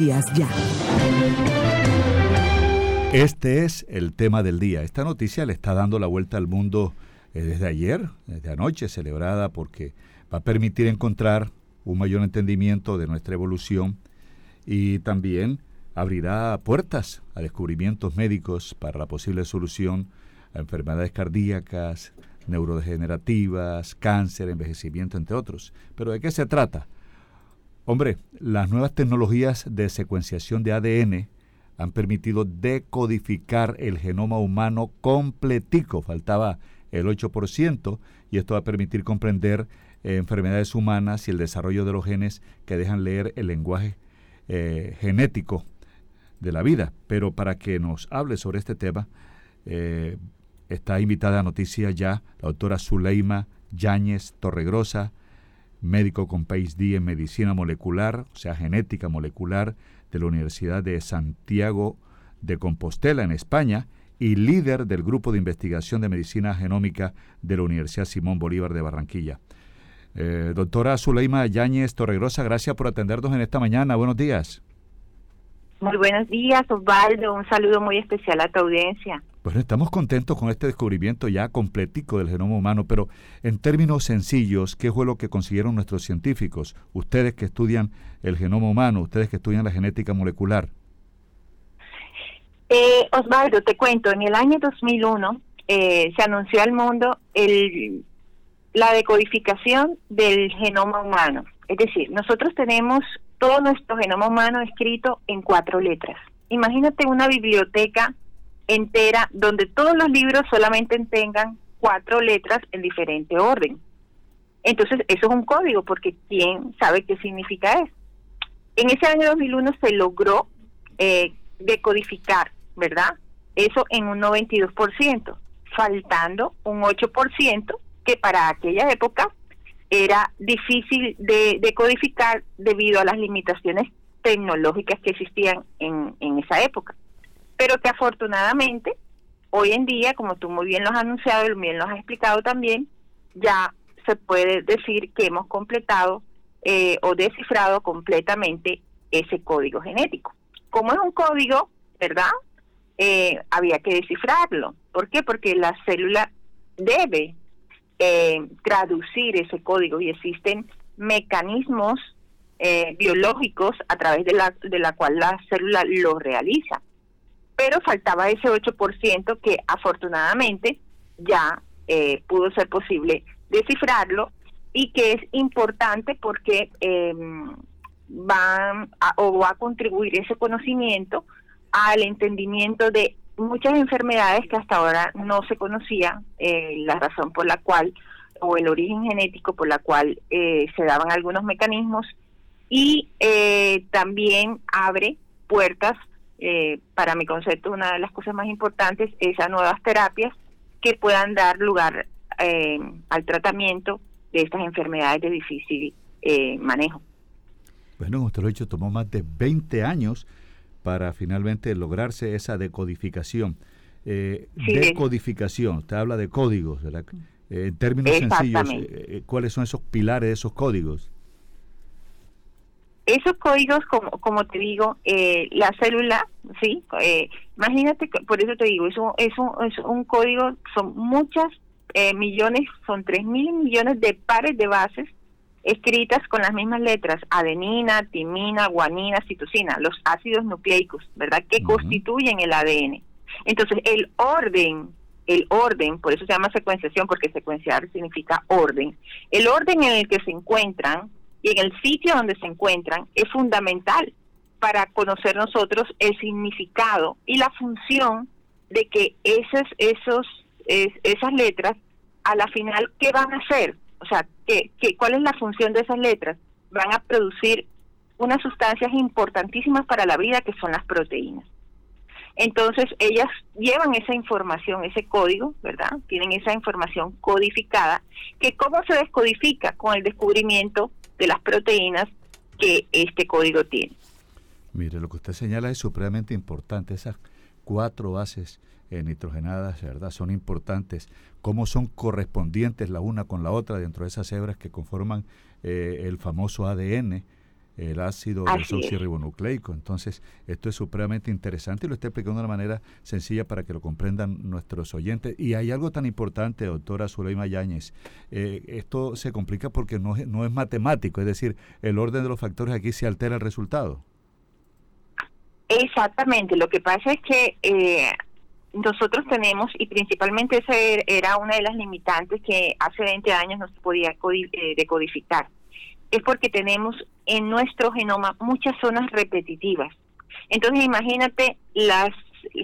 ya. Este es el tema del día. Esta noticia le está dando la vuelta al mundo eh, desde ayer, desde anoche, celebrada porque va a permitir encontrar un mayor entendimiento de nuestra evolución y también abrirá puertas a descubrimientos médicos para la posible solución a enfermedades cardíacas, neurodegenerativas, cáncer, envejecimiento, entre otros. Pero ¿de qué se trata? Hombre, las nuevas tecnologías de secuenciación de ADN han permitido decodificar el genoma humano completico, faltaba el 8%, y esto va a permitir comprender eh, enfermedades humanas y el desarrollo de los genes que dejan leer el lenguaje eh, genético de la vida. Pero para que nos hable sobre este tema, eh, está invitada a noticia ya la doctora Zuleima Yáñez Torregrosa, médico con PhD en medicina molecular, o sea, genética molecular, de la Universidad de Santiago de Compostela, en España, y líder del Grupo de Investigación de Medicina Genómica de la Universidad Simón Bolívar de Barranquilla. Eh, doctora Zuleima Yáñez Torregrosa, gracias por atendernos en esta mañana. Buenos días. Muy buenos días, Osvaldo. Un saludo muy especial a tu audiencia. Bueno, estamos contentos con este descubrimiento ya completico del genoma humano, pero en términos sencillos, ¿qué fue lo que consiguieron nuestros científicos? Ustedes que estudian el genoma humano, ustedes que estudian la genética molecular. Eh, Osvaldo, te cuento, en el año 2001 eh, se anunció al mundo el, la decodificación del genoma humano. Es decir, nosotros tenemos todo nuestro genoma humano escrito en cuatro letras. Imagínate una biblioteca entera donde todos los libros solamente tengan cuatro letras en diferente orden. Entonces, eso es un código, porque ¿quién sabe qué significa eso? En ese año 2001 se logró eh, decodificar, ¿verdad? Eso en un 92%, faltando un 8% que para aquella época era difícil de, decodificar debido a las limitaciones tecnológicas que existían en, en esa época pero que afortunadamente hoy en día, como tú muy bien lo has anunciado y bien lo has explicado también, ya se puede decir que hemos completado eh, o descifrado completamente ese código genético. Como es un código, ¿verdad? Eh, había que descifrarlo. ¿Por qué? Porque la célula debe eh, traducir ese código y existen mecanismos biológicos a través de la, de la cual la célula lo realiza pero faltaba ese 8% que afortunadamente ya eh, pudo ser posible descifrarlo y que es importante porque eh, va a, o va a contribuir ese conocimiento al entendimiento de muchas enfermedades que hasta ahora no se conocía eh, la razón por la cual o el origen genético por la cual eh, se daban algunos mecanismos y también abre puertas eh, para mi concepto, una de las cosas más importantes es a nuevas terapias que puedan dar lugar eh, al tratamiento de estas enfermedades de difícil eh, manejo. Bueno, usted lo ha dicho, tomó más de 20 años para finalmente lograrse esa decodificación. decodificación, usted habla de códigos, ¿verdad? en términos sencillos, ¿cuáles son esos pilares de esos códigos? Esos códigos, como, como te digo, eh, la célula, ¿sí? Eh, imagínate, por eso te digo, es un, es un, es un código, son muchas eh, millones, son tres mil millones de pares de bases escritas con las mismas letras, adenina, timina, guanina, citosina, los ácidos nucleicos, ¿verdad? Que constituyen el ADN. Entonces, el orden, el orden, por eso se llama secuenciación, porque secuenciar significa orden. El orden en el que se encuentran y en el sitio donde se encuentran es fundamental para conocer nosotros el significado y la función de que esas, esos, esas letras a la final, ¿qué van a hacer? O sea, ¿qué, qué, ¿cuál es la función de esas letras? Van a producir unas sustancias importantísimas para la vida que son las proteínas. Entonces, ellas llevan esa información, ese código, ¿verdad? Tienen esa información codificada, que cómo se descodifica con el descubrimiento de las proteínas que este código tiene. Mire, lo que usted señala es supremamente importante. Esas cuatro bases eh, nitrogenadas, ¿verdad? Son importantes. Cómo son correspondientes la una con la otra dentro de esas hebras que conforman eh, el famoso ADN. El ácido desoxirribonucleico. Entonces, esto es supremamente interesante y lo estoy explicando de una manera sencilla para que lo comprendan nuestros oyentes. Y hay algo tan importante, doctora Zuleima Yáñez. Eh, esto se complica porque no, no es matemático, es decir, el orden de los factores aquí se altera el resultado. Exactamente, lo que pasa es que eh, nosotros tenemos, y principalmente esa er, era una de las limitantes que hace 20 años no se podía eh, decodificar, es porque tenemos en nuestro genoma muchas zonas repetitivas. Entonces imagínate las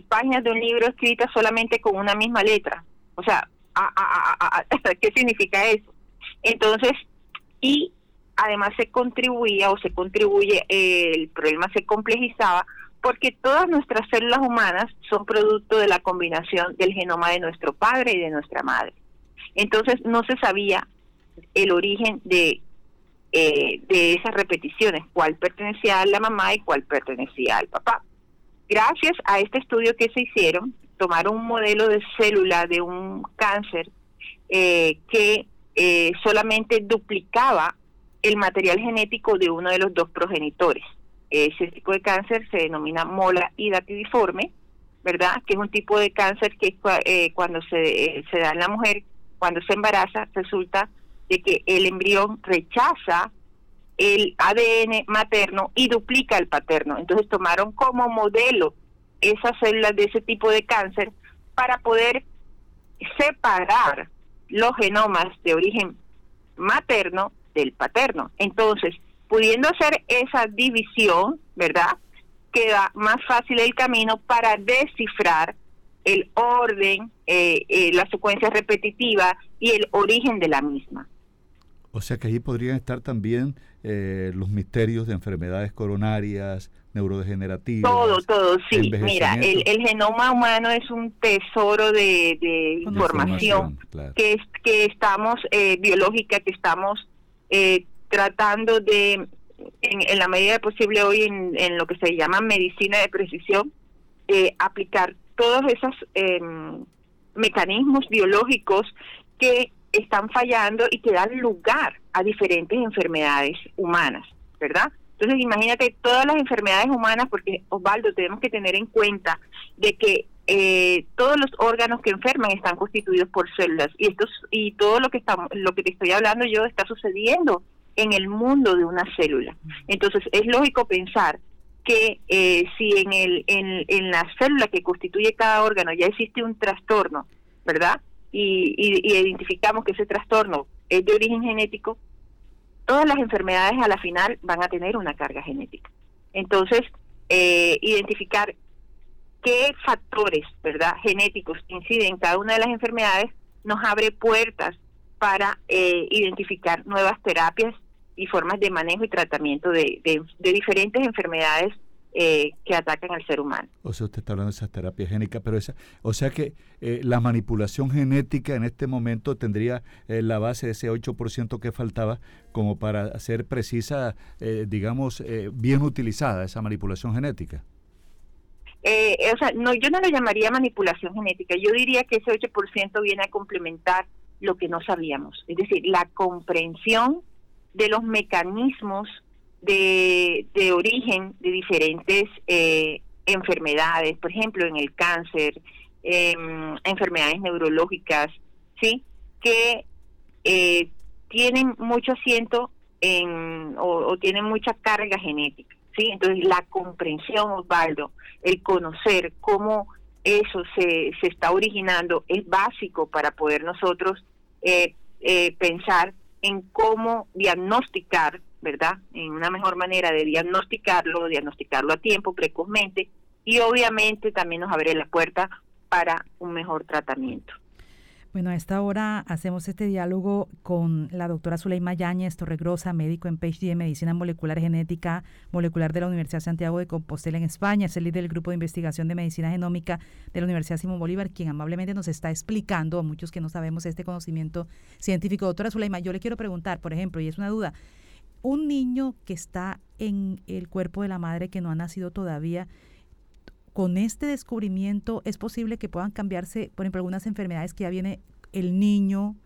páginas de un libro escritas solamente con una misma letra. O sea, ¿qué significa eso? Entonces, y además se contribuía o se contribuye, el problema se complejizaba porque todas nuestras células humanas son producto de la combinación del genoma de nuestro padre y de nuestra madre. Entonces no se sabía el origen de, eh, de esas repeticiones, cuál pertenecía a la mamá y cuál pertenecía al papá. Gracias a este estudio que se hicieron, tomaron un modelo de célula de un cáncer eh, que eh, solamente duplicaba el material genético de uno de los dos progenitores. Ese tipo de cáncer se denomina mola hidatidiforme, ¿verdad? Que es un tipo de cáncer que eh, cuando se, eh, se da en la mujer, cuando se embaraza, resulta de que el embrión rechaza el ADN materno y duplica el paterno. Entonces tomaron como modelo esas células de ese tipo de cáncer para poder separar los genomas de origen materno del paterno. Entonces, pudiendo hacer esa división, ¿verdad? Queda más fácil el camino para descifrar el orden, eh, eh, la secuencia repetitiva y el origen de la misma. O sea que ahí podrían estar también eh, los misterios de enfermedades coronarias, neurodegenerativas. Todo, todo, sí. Mira, el, genoma humano es un tesoro de, información, que, es, que estamos, biológica, que estamos tratando de, en, la medida posible hoy en, lo que se llama medicina de precisión, eh, aplicar todos esos em, mecanismos biológicos que están fallando y que dan lugar a diferentes enfermedades humanas, ¿verdad? Entonces imagínate todas las enfermedades humanas, porque Osvaldo, tenemos que tener en cuenta de que eh, todos los órganos que enferman están constituidos por células y estos y todo lo que estamos, lo que te estoy hablando yo está sucediendo en el mundo de una célula. Entonces, es lógico pensar que eh, si en, el, en, en, la célula que constituye cada órgano ya existe un trastorno, ¿verdad? Y, y, identificamos que ese trastorno es de origen genético, todas las enfermedades a la final van a tener una carga genética. Entonces, eh, identificar qué factores, ¿verdad?, genéticos inciden en cada una de las enfermedades nos abre puertas para eh, identificar nuevas terapias y formas de manejo y tratamiento de, de, diferentes enfermedades eh, que atacan al ser humano. O sea, usted está hablando de esas terapias génicas, pero esa, o sea que eh, la manipulación genética en este momento tendría eh, la base de ese 8% que faltaba como para ser precisa, digamos, bien utilizada esa manipulación genética. o sea, no, yo no lo llamaría manipulación genética, yo diría que ese 8% viene a complementar lo que no sabíamos, es decir, la comprensión de los mecanismos de, de origen de diferentes eh, enfermedades, por ejemplo, en el cáncer, em, enfermedades neurológicas, ¿sí? Que eh, tienen mucho asiento en, o, tienen mucha carga genética, ¿sí? Entonces, la comprensión, Osvaldo, el conocer cómo eso se, se está originando es básico para poder nosotros eh, pensar en cómo diagnosticar, ¿verdad? En una mejor manera de diagnosticarlo, diagnosticarlo a tiempo, precozmente, y obviamente también nos abre la puerta para un mejor tratamiento. Bueno, a esta hora hacemos este diálogo con la doctora Zuleima Yáñez Torregrosa, médico en PhD en Medicina Molecular Genética Molecular de la Universidad Santiago de Compostela en España. Es el líder del Grupo de Investigación de Medicina Genómica de la Universidad Simón Bolívar, quien amablemente nos está explicando a muchos que no sabemos este conocimiento científico. Doctora Zuleima, yo le quiero preguntar, por ejemplo, y es una duda, un niño que está en el cuerpo de la madre que no ha nacido todavía, con este descubrimiento es posible que puedan cambiarse, por ejemplo, algunas enfermedades que ya viene el niño,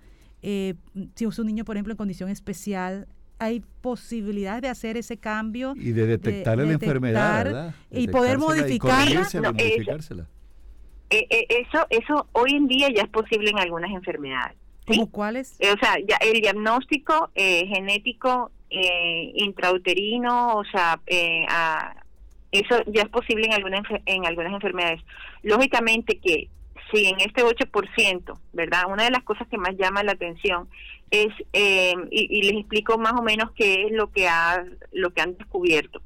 eh, si es un niño, por ejemplo, en condición especial, hay posibilidades de hacer ese cambio. Y de detectar la enfermedad, ¿verdad? Y poder modificarla. Eh, eh, eso, eso hoy en día ya es posible en algunas enfermedades. ¿Cómo cuáles? o sea, ya el diagnóstico genético intrauterino, o sea, eso ya es posible en, alguna, en algunas enfermedades. Lógicamente que si en este 8%, ¿verdad? Una de las cosas que más llama la atención es, eh, y, les explico más o menos qué es lo que, ha, lo que han descubierto.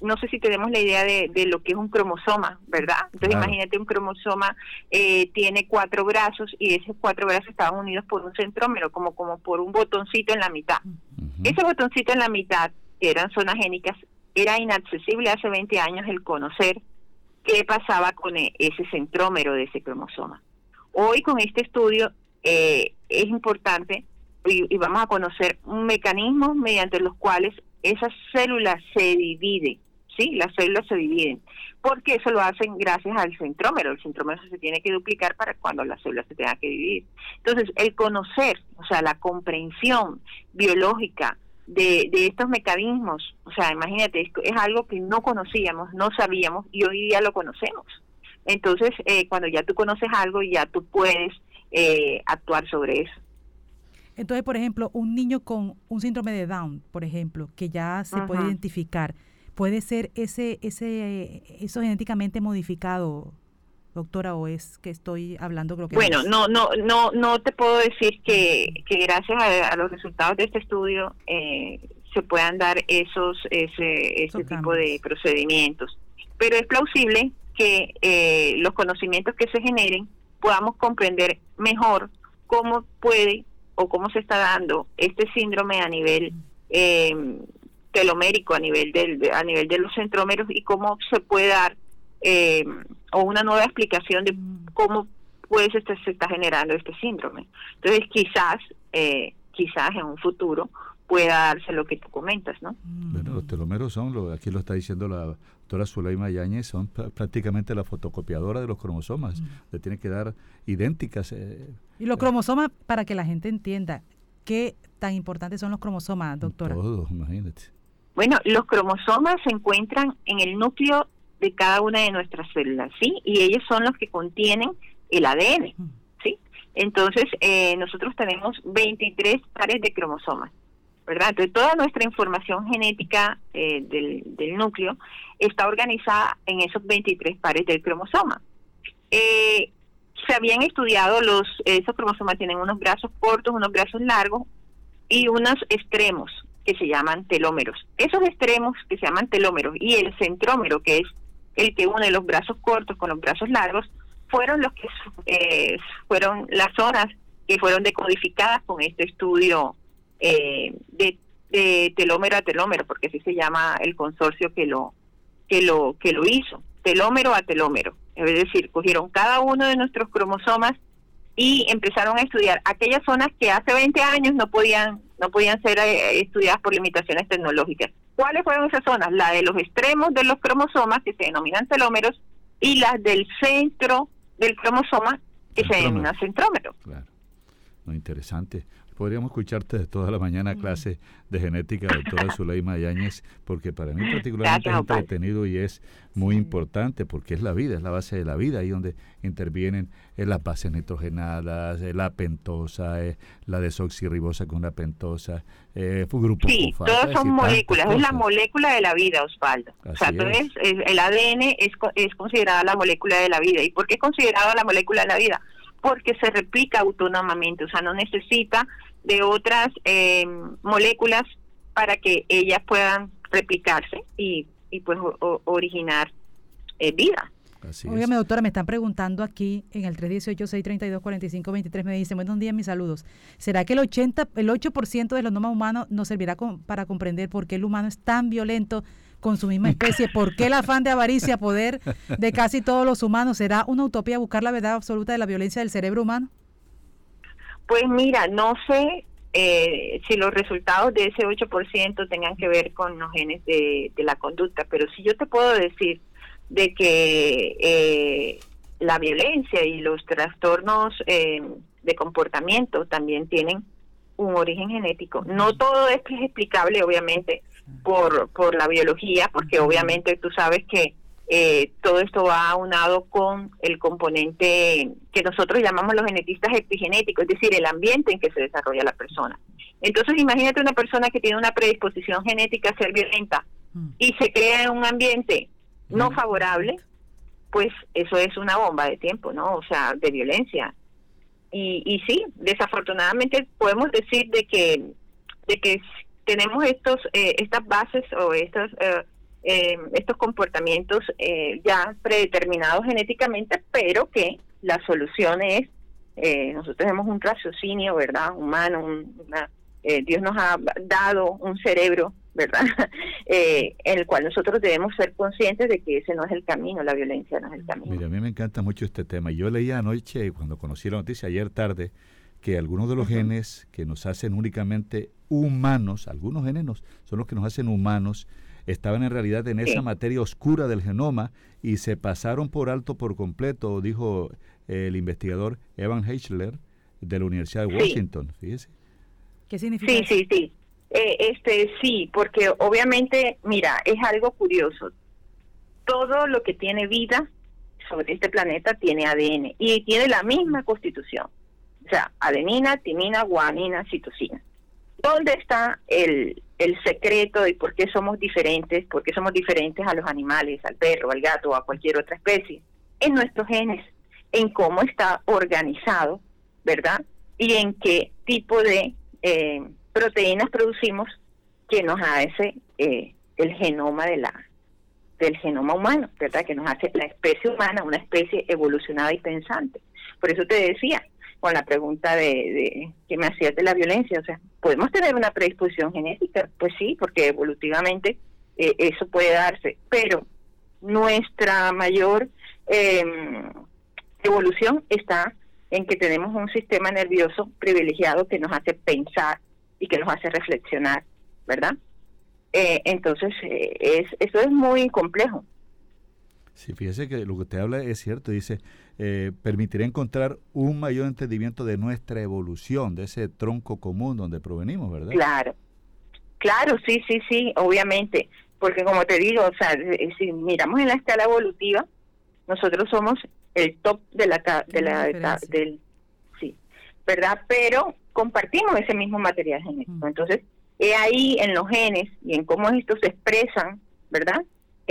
No sé si tenemos la idea de, lo que es un cromosoma, ¿verdad? Entonces imagínate un cromosoma eh, tiene cuatro brazos y esos cuatro brazos estaban unidos por un centrómero, como, como por un botoncito en la mitad. Ese botoncito en la mitad, que eran zonas génicas, era inaccesible hace 20 años el conocer qué pasaba con e, ese centrómero de ese cromosoma. Hoy con este estudio eh, es importante y, vamos a conocer un mecanismo mediante los cuales esas células se dividen, ¿sí? Las células se dividen, porque eso lo hacen gracias al centrómero. El centrómero se tiene que duplicar para cuando las células se tengan que dividir. Entonces, el conocer, o sea, la comprensión biológica de, de estos mecanismos. O sea, imagínate, es, algo que no conocíamos, no sabíamos y hoy día lo conocemos. Entonces, eh, cuando ya tú conoces algo, ya tú puedes eh, actuar sobre eso. Entonces, por ejemplo, un niño con un síndrome de Down, por ejemplo, que ya se puede identificar, puede ser ese, ese, eso genéticamente modificado, doctora, o es que estoy hablando lo que bueno no no no no te puedo decir que, que gracias a, los resultados de este estudio eh, se puedan dar esos ese, ese tipo de procedimientos. Pero es plausible que eh, los conocimientos que se generen podamos comprender mejor cómo puede o cómo se está dando este síndrome a nivel eh, telomérico a nivel del a nivel de los centrómeros y cómo se puede dar eh, o una nueva explicación de cómo pues este, se está generando este síndrome. Entonces quizás, eh, quizás en un futuro pueda darse lo que tú comentas, ¿no? Bueno, los telómeros son, lo, aquí lo está diciendo la doctora Zuleima Yáñez, son prácticamente la fotocopiadora de los cromosomas, le tiene que dar idénticas. Eh, y los cromosomas, para que la gente entienda, ¿qué tan importantes son los cromosomas, doctora? Todos, imagínate. Bueno, los cromosomas se encuentran en el núcleo de cada una de nuestras células, ¿sí? Y ellos son los que contienen el ADN, ¿sí? Entonces, eh, nosotros tenemos 23 pares de cromosomas, ¿verdad? Entonces, toda nuestra información genética eh, del, núcleo está organizada en esos 23 pares del cromosoma. Eh, se habían estudiado los, esos cromosomas tienen unos brazos cortos, unos brazos largos y unos extremos que se llaman telómeros. Esos extremos que se llaman telómeros y el centrómero, que es el que une los brazos cortos con los brazos largos, fueron los que eh, fueron las zonas que fueron decodificadas con este estudio eh, de, telómero a telómero, porque así se llama el consorcio que lo que lo que lo hizo, telómero a telómero. Es decir, cogieron cada uno de nuestros cromosomas y empezaron a estudiar aquellas zonas que hace 20 años no podían no podían ser eh, estudiadas por limitaciones tecnológicas. ¿Cuáles fueron esas zonas? La de los extremos de los cromosomas, que se denominan telómeros, y las del centro del cromosoma, que se denomina centrómero. Claro. Muy interesante podríamos escucharte de toda la mañana clase de genética, doctora Zuleima Yáñez, porque para mí particularmente es entretenido y es muy importante porque es la vida, es la base de la vida, ahí donde intervienen eh, las bases nitrogenadas, eh, la pentosa, eh, la desoxirribosa con la pentosa, eh, grupo Sí, todas son moléculas, es la molécula de la vida, Osvaldo. o sea, entonces el ADN es, es considerada la molécula de la vida. ¿Y por qué es considerada la molécula de la vida? Porque se replica autónomamente, o sea, no necesita de otras eh, moléculas para que ellas puedan replicarse y, y pues originar eh, vida. Así doctora, me están preguntando aquí en el 318-632-4523, me dicen, buenos días, mis saludos. ¿Será que el 80, el 8% de los nomas humanos nos servirá para comprender por qué el humano es tan violento con su misma especie? ¿Por qué el afán de avaricia, poder de casi todos los humanos? ¿Será una utopía buscar la verdad absoluta de la violencia del cerebro humano? Pues mira, no sé eh, si los resultados de ese 8% tengan que ver con los genes de, la conducta, pero sí yo te puedo decir de que eh, la violencia y los trastornos eh, de comportamiento también tienen un origen genético. No todo esto es explicable, obviamente, por, por la biología, porque obviamente tú sabes que eh, todo esto va aunado con el componente que nosotros llamamos los genetistas epigenéticos, es decir, el ambiente en que se desarrolla la persona. Entonces, imagínate una persona que tiene una predisposición genética a ser violenta mm. y se crea en un ambiente no mm. favorable, pues eso es una bomba de tiempo, ¿no? O sea, de violencia. Y, y sí, desafortunadamente podemos decir de que de que tenemos estos eh, estas bases o estos eh, eh, estos comportamientos eh, ya predeterminados genéticamente, pero que la solución es, eh, nosotros tenemos un raciocinio, ¿verdad? Humano, una, Dios nos ha dado un cerebro, ¿verdad? en el cual nosotros debemos ser conscientes de que ese no es el camino, la violencia no es el camino. Mira, a mí me encanta mucho este tema. Yo leía anoche, cuando conocí la noticia ayer tarde, que algunos de los genes que nos hacen únicamente humanos, algunos genes son los que nos hacen humanos, estaban en realidad en esa materia oscura del genoma y se pasaron por alto por completo, dijo el investigador Evan Heichler de la Universidad de Washington. Fíjese. ¿Qué significa? Sí, sí, sí. Eh, este, sí, porque obviamente, mira, es algo curioso. Todo lo que tiene vida sobre este planeta tiene ADN y tiene la misma constitución. O sea, adenina, timina, guanina, citosina. ¿Dónde está el, el secreto de por qué somos diferentes, por qué somos diferentes a los animales, al perro, al gato a cualquier otra especie, en nuestros genes, en cómo está organizado, ¿verdad? Y en qué tipo de eh, proteínas producimos que nos hace eh, el genoma de la del genoma humano, ¿verdad? Que nos hace la especie humana una especie evolucionada y pensante. Por eso te decía, con la pregunta de, que me hacías de la violencia. O sea, ¿podemos tener una predisposición genética? Pues sí, porque evolutivamente eh, eso puede darse, pero nuestra mayor em, evolución está en que tenemos un sistema nervioso privilegiado que nos hace pensar y que nos hace reflexionar, ¿verdad? Eh, entonces, eh, es, eso es muy complejo. Sí, fíjese que lo que usted habla es cierto, dice, eh, permitirá encontrar un mayor entendimiento de nuestra evolución, de ese tronco común donde provenimos, ¿verdad? Claro, claro, sí, sí, sí, obviamente, porque como te digo, o sea, eh, si miramos en la escala evolutiva, nosotros somos el top de la de la del sí, ¿verdad? Pero compartimos ese mismo material genético. Mm. Entonces, he ahí en los genes y en cómo estos se expresan, ¿verdad?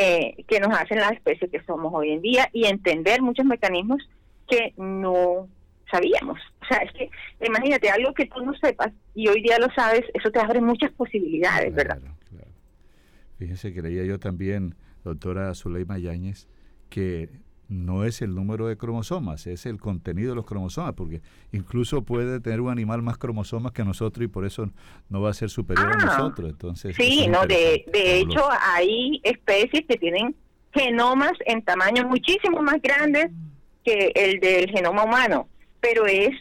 Eh, que nos hacen la especie que somos hoy en día y entender muchos mecanismos que no sabíamos. O sea, es que imagínate algo que tú no sepas y hoy día lo sabes, eso te abre muchas posibilidades, ¿verdad? Claro. Fíjense que leía yo también, doctora Zuleima Yáñez, que no es el número de cromosomas, es el contenido de los cromosomas, porque incluso puede tener un animal más cromosomas que nosotros y por eso no va a ser superior a ah, nosotros. Entonces, sí, no, de, de hecho hay especies que tienen genomas en tamaño muchísimo más grandes que el del genoma humano, pero es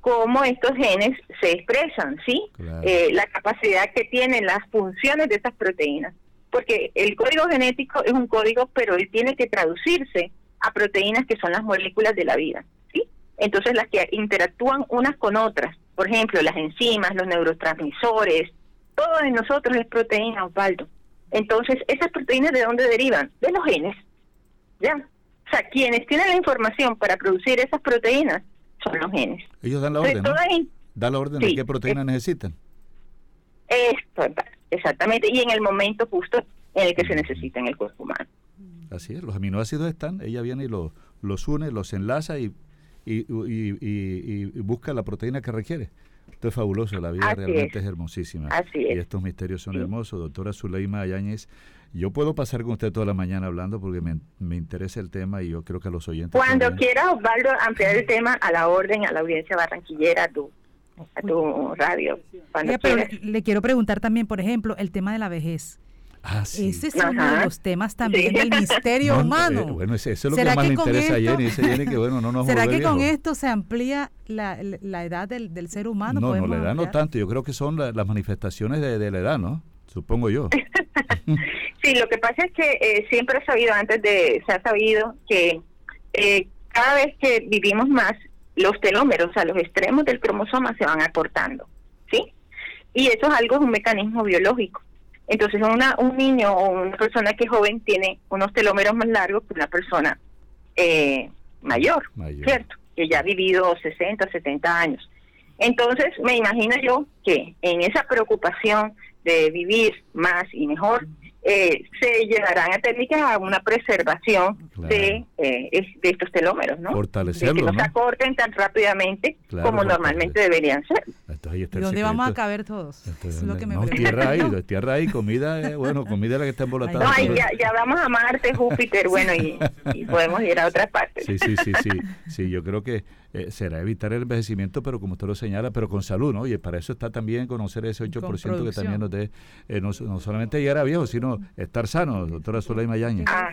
cómo estos genes se expresan, ¿sí? Eh, la capacidad que tienen las funciones de estas proteínas. Porque el código genético es un código, pero él tiene que traducirse a proteínas que son las moléculas de la vida, ¿sí? Entonces las que interactúan unas con otras, por ejemplo, las enzimas, los neurotransmisores, todo en nosotros es proteína, Osvaldo. Entonces, ¿esas proteínas de dónde derivan? De los genes, ¿ya? O sea, quienes tienen la información para producir esas proteínas son los genes. Ellos dan la orden, ¿no? Dan la orden de qué proteínas necesitan. Esto, exactamente, y en el momento justo en el que se necesita en el cuerpo humano. Así es, los aminoácidos están, ella viene y los, los une, los enlaza y, y, y, busca la proteína que requiere. Esto es fabuloso, la vida realmente es. hermosísima. Así es. Y estos misterios son hermosos. Doctora Zuleima Ayáñez, yo puedo pasar con usted toda la mañana hablando porque me, me interesa el tema y yo creo que a los oyentes... Cuando quiera, Osvaldo, ampliar el tema a la orden, a la audiencia barranquillera, a tu, a tu radio. le quiero preguntar también, por ejemplo, el tema de la vejez. Ah, Ese es uno de los temas también del misterio humano. Eh, bueno, eso es lo que más le interesa a Jenny. que, bueno, no nos ¿Será que con esto se amplía la, la edad del, del, ser humano? No, no, la edad no tanto. Yo creo que son las manifestaciones de, de, la edad, ¿no? Supongo yo. sí, lo que pasa es que eh, siempre he sabido, antes de, se ha sabido que eh, cada vez que vivimos más, los telómeros, o sea, los extremos del cromosoma se van acortando. ¿sí? Y eso es algo, es un mecanismo biológico. Entonces, una, un niño o una persona que es joven tiene unos telómeros más largos que una persona eh, mayor, ¿cierto? Que ya ha vivido 60, 70 años. Entonces, me imagino yo que en esa preocupación de vivir más y mejor, eh, se llegarán a técnicas a una preservación de, eh, de estos telómeros, ¿no? Fortalecerlo, de que no, se acorten tan rápidamente como normalmente deberían ser. ¿Dónde vamos a caber todos? es lo que me no, tierra ahí, tierra ahí, comida, eh, bueno, comida la que está embolatada. No, ya, ya, vamos a Marte, Júpiter, bueno, y, y podemos ir a otras partes. Sí, sí, sí, sí, sí, yo creo que eh, será evitar el envejecimiento, pero como usted lo señala, pero con salud, ¿no? Y para eso está también conocer ese 8% que también nos dé, eh, no, solamente llegar a viejo, sino estar sano, doctora Zulay Mayaña. Ah,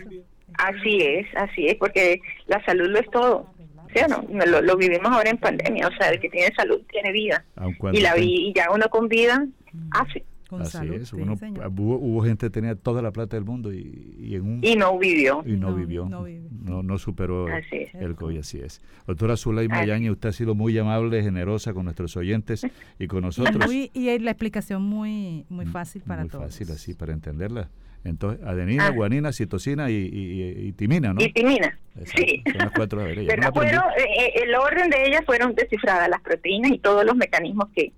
así es, así es, porque la salud lo es todo. ¿sí o no? Lo, vivimos ahora en pandemia, o sea, el que tiene salud tiene vida. Y, la, y ya uno con vida hace. Así es, hubo, gente que tenía toda la plata del mundo y, en un, y no vivió. Y no, vivió, no, no, superó el COVID, así es. Doctora Zulay Mayaña, usted ha sido muy amable, generosa con nuestros oyentes y con nosotros. y la explicación muy, muy fácil para muy todos. Muy fácil, así, para entenderla. Entonces, adenina, ah. guanina, citosina y, y, timina, ¿no? Y timina, sí. Son las cuatro de Pero fueron, eh, eh, el orden de ellas fueron descifradas, las proteínas y todos los mecanismos que,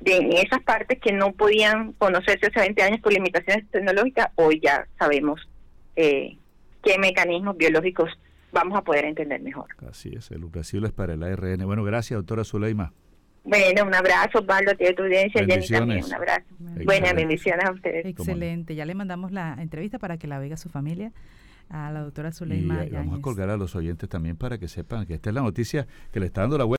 de esas partes que no podían conocerse hace 20 años por limitaciones tecnológicas, hoy ya sabemos eh, qué mecanismos biológicos vamos a poder entender mejor. Así es, el es para el ARN. Bueno, gracias, doctora Zuleima. Bueno, un abrazo, Pablo, a ti, a tu audiencia, Jenny también, un abrazo. Buenas bendiciones a ustedes. Excelente, ya le mandamos la entrevista para que la vea su familia a la doctora Zuleima. Y vamos a colgar a los oyentes también para que sepan que esta es la noticia que le está dando la vuelta.